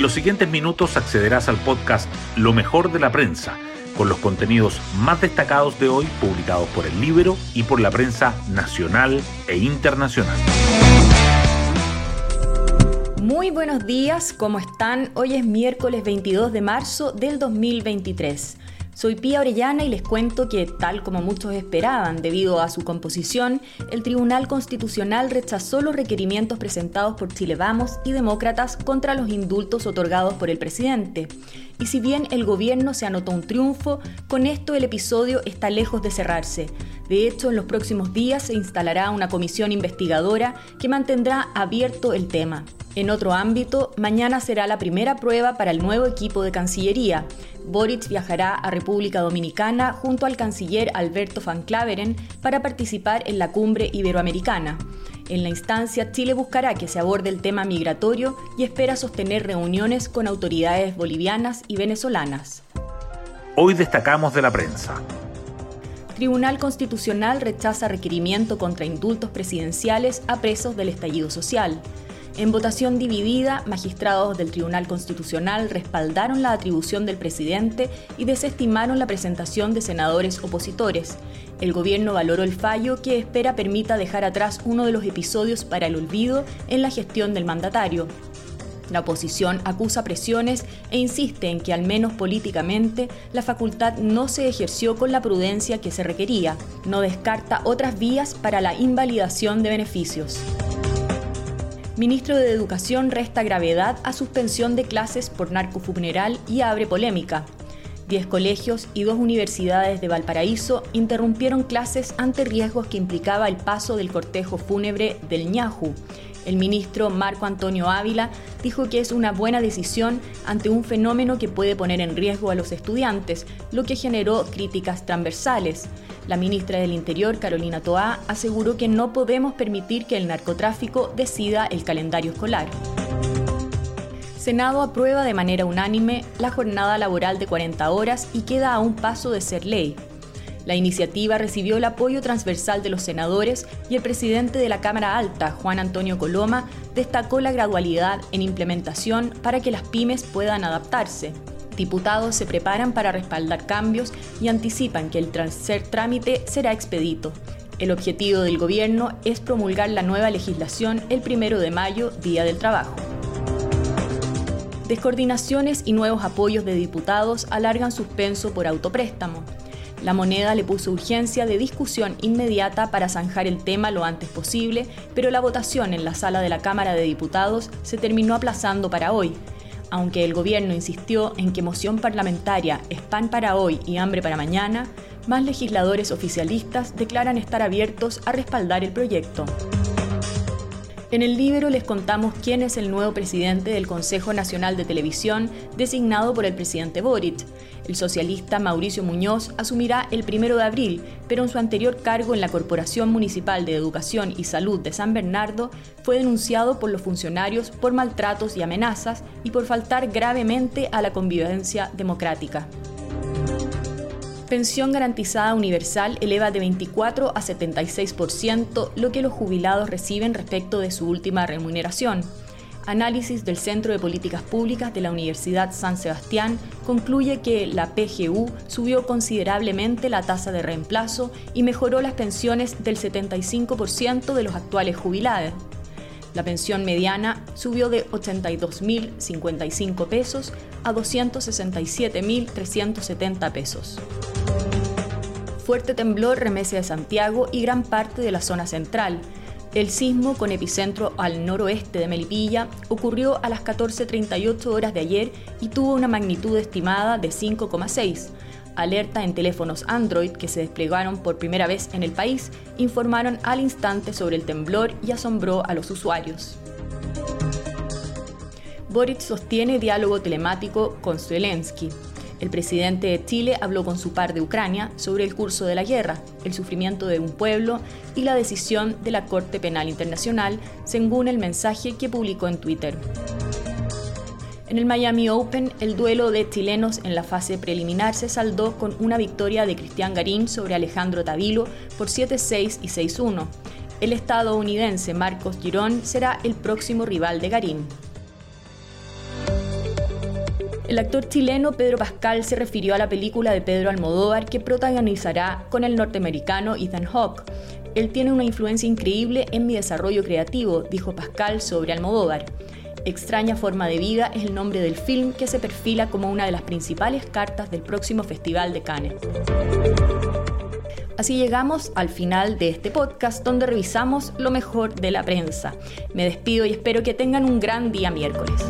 En los siguientes minutos accederás al podcast Lo mejor de la prensa, con los contenidos más destacados de hoy publicados por el libro y por la prensa nacional e internacional. Muy buenos días, ¿cómo están? Hoy es miércoles 22 de marzo del 2023. Soy Pía Orellana y les cuento que, tal como muchos esperaban debido a su composición, el Tribunal Constitucional rechazó los requerimientos presentados por Chile Vamos y Demócratas contra los indultos otorgados por el presidente. Y si bien el gobierno se anotó un triunfo, con esto el episodio está lejos de cerrarse. De hecho, en los próximos días se instalará una comisión investigadora que mantendrá abierto el tema. En otro ámbito, mañana será la primera prueba para el nuevo equipo de Cancillería. Boric viajará a República Dominicana junto al canciller Alberto Van Claveren para participar en la cumbre iberoamericana. En la instancia, Chile buscará que se aborde el tema migratorio y espera sostener reuniones con autoridades bolivianas y venezolanas. Hoy destacamos de la prensa. Tribunal Constitucional rechaza requerimiento contra indultos presidenciales a presos del estallido social. En votación dividida, magistrados del Tribunal Constitucional respaldaron la atribución del presidente y desestimaron la presentación de senadores opositores. El gobierno valoró el fallo que espera permita dejar atrás uno de los episodios para el olvido en la gestión del mandatario. La oposición acusa presiones e insiste en que al menos políticamente la facultad no se ejerció con la prudencia que se requería. No descarta otras vías para la invalidación de beneficios. Ministro de Educación resta gravedad a suspensión de clases por narcofuneral y abre polémica. Diez colegios y dos universidades de Valparaíso interrumpieron clases ante riesgos que implicaba el paso del cortejo fúnebre del ñahu. El ministro Marco Antonio Ávila dijo que es una buena decisión ante un fenómeno que puede poner en riesgo a los estudiantes, lo que generó críticas transversales. La ministra del Interior, Carolina Toá, aseguró que no podemos permitir que el narcotráfico decida el calendario escolar. Senado aprueba de manera unánime la jornada laboral de 40 horas y queda a un paso de ser ley. La iniciativa recibió el apoyo transversal de los senadores y el presidente de la Cámara Alta, Juan Antonio Coloma, destacó la gradualidad en implementación para que las pymes puedan adaptarse. Diputados se preparan para respaldar cambios y anticipan que el tercer trámite será expedito. El objetivo del gobierno es promulgar la nueva legislación el primero de mayo, Día del Trabajo. Descoordinaciones y nuevos apoyos de diputados alargan suspenso por autopréstamo. La moneda le puso urgencia de discusión inmediata para zanjar el tema lo antes posible, pero la votación en la sala de la Cámara de Diputados se terminó aplazando para hoy. Aunque el gobierno insistió en que moción parlamentaria es pan para hoy y hambre para mañana, más legisladores oficialistas declaran estar abiertos a respaldar el proyecto. En el libro les contamos quién es el nuevo presidente del Consejo Nacional de Televisión designado por el presidente Boric. El socialista Mauricio Muñoz asumirá el primero de abril, pero en su anterior cargo en la Corporación Municipal de Educación y Salud de San Bernardo fue denunciado por los funcionarios por maltratos y amenazas y por faltar gravemente a la convivencia democrática pensión garantizada universal eleva de 24 a 76% lo que los jubilados reciben respecto de su última remuneración. Análisis del Centro de Políticas Públicas de la Universidad San Sebastián concluye que la PGU subió considerablemente la tasa de reemplazo y mejoró las pensiones del 75% de los actuales jubilados. La pensión mediana subió de 82.055 pesos a 267.370 pesos. Fuerte temblor remece de Santiago y gran parte de la zona central. El sismo, con epicentro al noroeste de Melipilla, ocurrió a las 14.38 horas de ayer y tuvo una magnitud estimada de 5,6 alerta en teléfonos Android que se desplegaron por primera vez en el país informaron al instante sobre el temblor y asombró a los usuarios. Boric sostiene diálogo telemático con Zelensky. El presidente de Chile habló con su par de Ucrania sobre el curso de la guerra, el sufrimiento de un pueblo y la decisión de la Corte Penal Internacional, según el mensaje que publicó en Twitter. En el Miami Open, el duelo de chilenos en la fase preliminar se saldó con una victoria de Cristian Garín sobre Alejandro Tavilo por 7-6 y 6-1. El estadounidense Marcos Girón será el próximo rival de Garín. El actor chileno Pedro Pascal se refirió a la película de Pedro Almodóvar que protagonizará con el norteamericano Ethan Hawke. Él tiene una influencia increíble en mi desarrollo creativo, dijo Pascal sobre Almodóvar. Extraña forma de vida es el nombre del film que se perfila como una de las principales cartas del próximo Festival de Cannes. Así llegamos al final de este podcast donde revisamos lo mejor de la prensa. Me despido y espero que tengan un gran día miércoles.